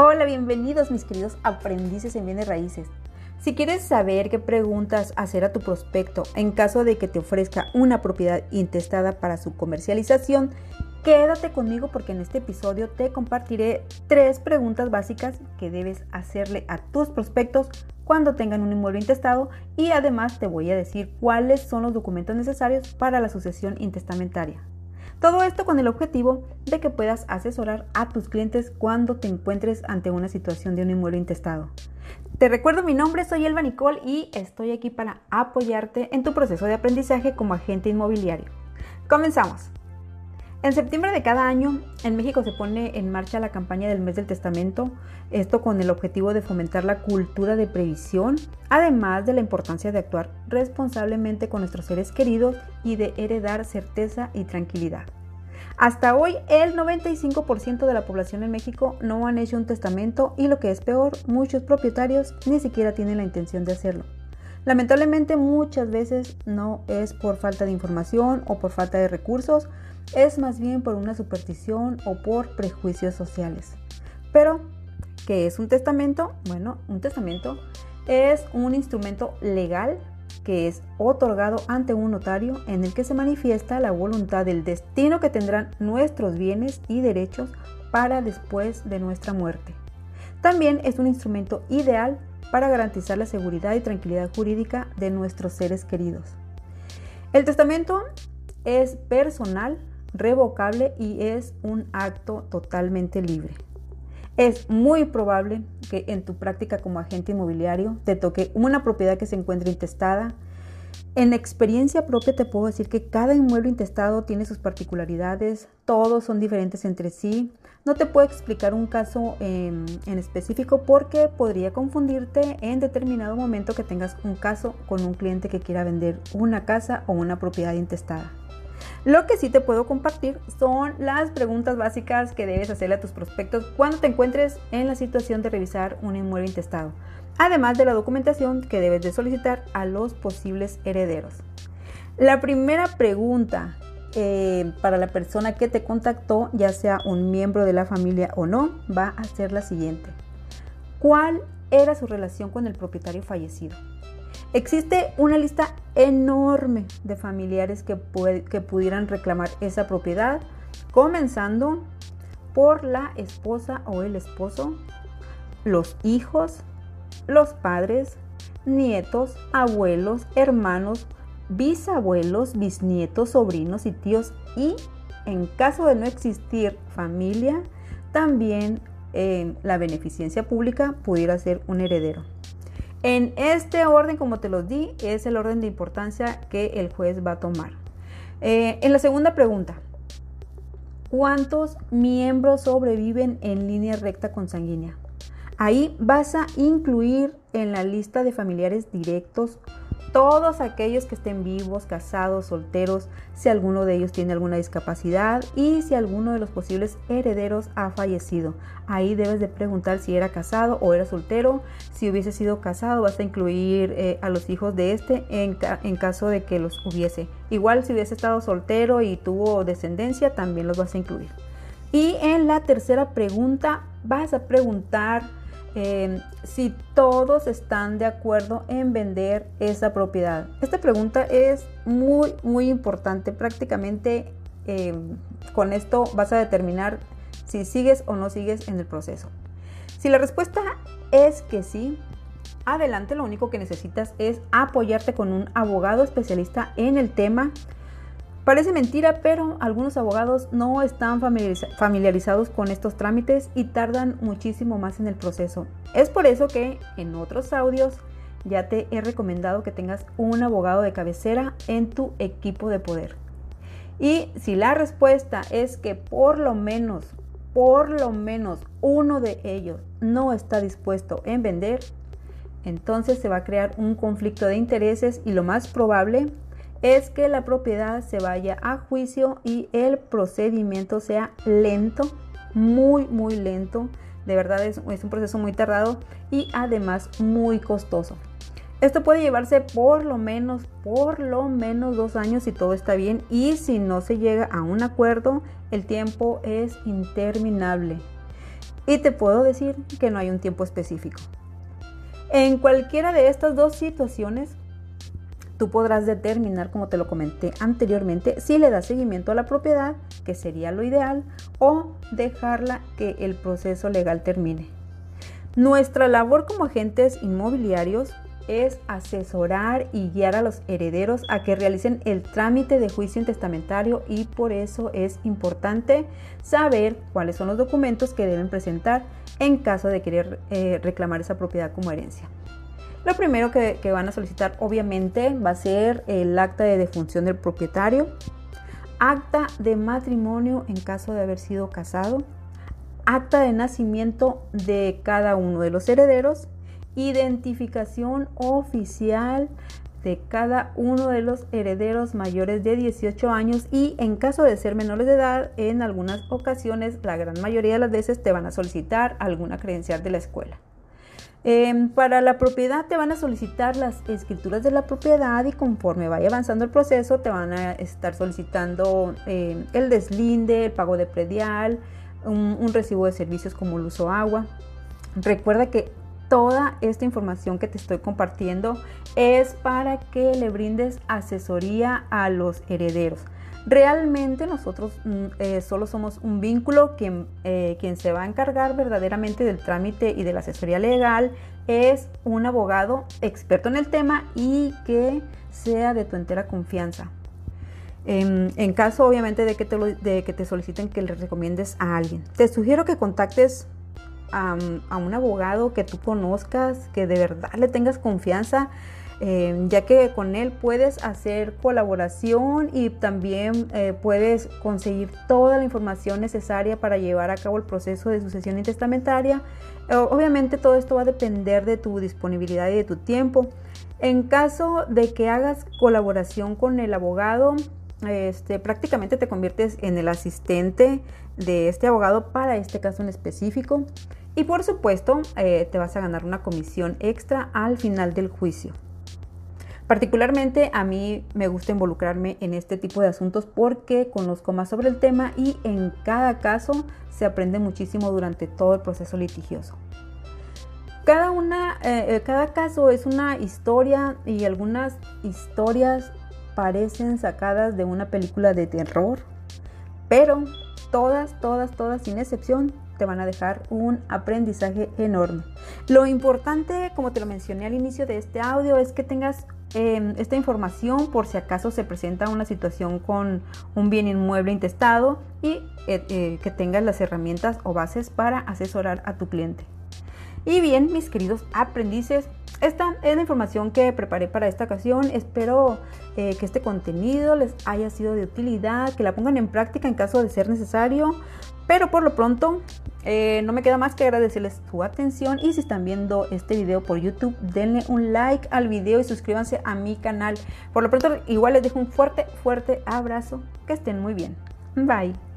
Hola, bienvenidos mis queridos aprendices en bienes raíces. Si quieres saber qué preguntas hacer a tu prospecto en caso de que te ofrezca una propiedad intestada para su comercialización, quédate conmigo porque en este episodio te compartiré tres preguntas básicas que debes hacerle a tus prospectos cuando tengan un inmueble intestado y además te voy a decir cuáles son los documentos necesarios para la sucesión intestamentaria. Todo esto con el objetivo de que puedas asesorar a tus clientes cuando te encuentres ante una situación de un inmueble intestado. Te recuerdo mi nombre, soy Elba Nicole y estoy aquí para apoyarte en tu proceso de aprendizaje como agente inmobiliario. Comenzamos. En septiembre de cada año, en México se pone en marcha la campaña del mes del testamento, esto con el objetivo de fomentar la cultura de previsión, además de la importancia de actuar responsablemente con nuestros seres queridos y de heredar certeza y tranquilidad. Hasta hoy, el 95% de la población en México no han hecho un testamento y lo que es peor, muchos propietarios ni siquiera tienen la intención de hacerlo. Lamentablemente muchas veces no es por falta de información o por falta de recursos, es más bien por una superstición o por prejuicios sociales. Pero, ¿qué es un testamento? Bueno, un testamento es un instrumento legal que es otorgado ante un notario en el que se manifiesta la voluntad del destino que tendrán nuestros bienes y derechos para después de nuestra muerte. También es un instrumento ideal para garantizar la seguridad y tranquilidad jurídica de nuestros seres queridos. El testamento es personal, revocable y es un acto totalmente libre. Es muy probable que en tu práctica como agente inmobiliario te toque una propiedad que se encuentre intestada. En experiencia propia te puedo decir que cada inmueble intestado tiene sus particularidades, todos son diferentes entre sí. No te puedo explicar un caso en, específico porque podría confundirte en determinado momento que tengas un caso con un cliente que quiera vender una casa o una propiedad intestada. Lo que sí te puedo compartir son las preguntas básicas que debes hacerle a tus prospectos cuando te encuentres en la situación de revisar un inmueble intestado, además de la documentación que debes de solicitar a los posibles herederos. La primera pregunta eh, para la persona que te contactó, ya sea un miembro de la familia o no, va a ser la siguiente. ¿Cuál era su relación con el propietario fallecido? Existe una lista enorme de familiares que, pudieran reclamar esa propiedad, comenzando por la esposa o el esposo, los hijos, los padres, nietos, abuelos, hermanos, bisabuelos, bisnietos, sobrinos y tíos y en caso de no existir familia, también eh, la beneficencia pública pudiera ser un heredero. En este orden, como te los di, es el orden de importancia que el juez va a tomar. Eh, en la segunda pregunta, ¿cuántos miembros sobreviven en línea recta consanguínea? Ahí vas a incluir en la lista de familiares directos todos aquellos que estén vivos, casados, solteros, si alguno de ellos tiene alguna discapacidad y si alguno de los posibles herederos ha fallecido. Ahí debes de preguntar si era casado o era soltero. Si hubiese sido casado, vas a incluir eh, a los hijos de este en, en caso de que los hubiese. Igual si hubiese estado soltero y tuvo descendencia, también los vas a incluir. Y en la tercera pregunta, vas a preguntar Em, si todos están de acuerdo en vender esa propiedad. Esta pregunta es muy, muy importante. Prácticamente em, con esto vas a determinar si sigues o no sigues en el proceso. Si la respuesta es que sí, adelante lo único que necesitas es apoyarte con un abogado especialista en el tema Parece mentira, pero algunos abogados no están familiarizados con estos trámites y tardan muchísimo más en el proceso. Es por eso que en otros audios ya te he recomendado que tengas un abogado de cabecera en tu equipo de poder. Y si la respuesta es que por lo menos, por lo menos uno de ellos no está dispuesto en vender, entonces se va a crear un conflicto de intereses y lo más probable es que la propiedad se vaya a juicio y el procedimiento sea lento, muy, muy lento. De verdad es, un proceso muy tardado y además muy costoso. Esto puede llevarse por lo menos, por lo menos dos años si todo está bien y si no se llega a un acuerdo, el tiempo es interminable. y te puedo decir que no hay un tiempo específico. En cualquiera de estas dos situaciones, tú podrás determinar, como te lo comenté anteriormente, si le das seguimiento a la propiedad, que sería lo ideal, o dejarla que el proceso legal termine. Nuestra labor como agentes inmobiliarios es asesorar y guiar a los herederos a que realicen el trámite de juicio intestamentario y por eso es importante saber cuáles son los documentos que deben presentar en caso de querer eh, reclamar esa propiedad como herencia. Lo primero que, van a solicitar obviamente va a ser el acta de defunción del propietario, acta de matrimonio en caso de haber sido casado, acta de nacimiento de cada uno de los herederos, identificación oficial de cada uno de los herederos mayores de 18 años y en caso de ser menores de edad, en algunas ocasiones, la gran mayoría de las veces te van a solicitar alguna credencial de la escuela. Em, para la propiedad te van a solicitar las escrituras de la propiedad y conforme vaya avanzando el proceso te van a estar solicitando em, el deslinde, el pago de predial, un, un recibo de servicios como luz o agua. Recuerda que toda esta información que te estoy compartiendo es para que le brindes asesoría a los herederos. Realmente nosotros mm, eh, solo somos un vínculo, quien, eh, quien se va a encargar verdaderamente del trámite y de la asesoría legal es un abogado experto en el tema y que sea de tu entera confianza. En, caso obviamente de que, te de que te soliciten que le recomiendes a alguien. Te sugiero que contactes a, un abogado que tú conozcas, que de verdad le tengas confianza, eh, ya que con él puedes hacer colaboración y también eh, puedes conseguir toda la información necesaria para llevar a cabo el proceso de sucesión intestamentaria. obviamente todo esto va a depender de tu disponibilidad y de tu tiempo. En caso de que hagas colaboración con el abogado, este, prácticamente te conviertes en el asistente de este abogado para este caso en específico. Y por supuesto, eh, te vas a ganar una comisión extra al final del juicio. Particularmente a mí me gusta involucrarme en este tipo de asuntos porque conozco más sobre el tema y en cada caso se aprende muchísimo durante todo el proceso litigioso. Cada, una, eh, eh, cada caso es una historia y algunas historias parecen sacadas de una película de terror, pero todas, todas, todas, sin excepción, te van a dejar un aprendizaje enorme. Lo importante, como te lo mencioné al inicio de este audio, es que tengas em, esta información por si acaso se presenta una situación con un bien inmueble intestado y eh, eh, que tengas las herramientas o bases para asesorar a tu cliente. Y bien, mis queridos aprendices, esta es la información que preparé para esta ocasión. Espero eh, que este contenido les haya sido de utilidad, que la pongan en práctica en caso de ser necesario. Pero por lo pronto, eh, no me queda más que agradecerles su atención y si están viendo este video por YouTube, denle un like al video y suscríbanse a mi canal. Por lo pronto, igual les dejo un fuerte, fuerte abrazo. Que estén muy bien. Bye.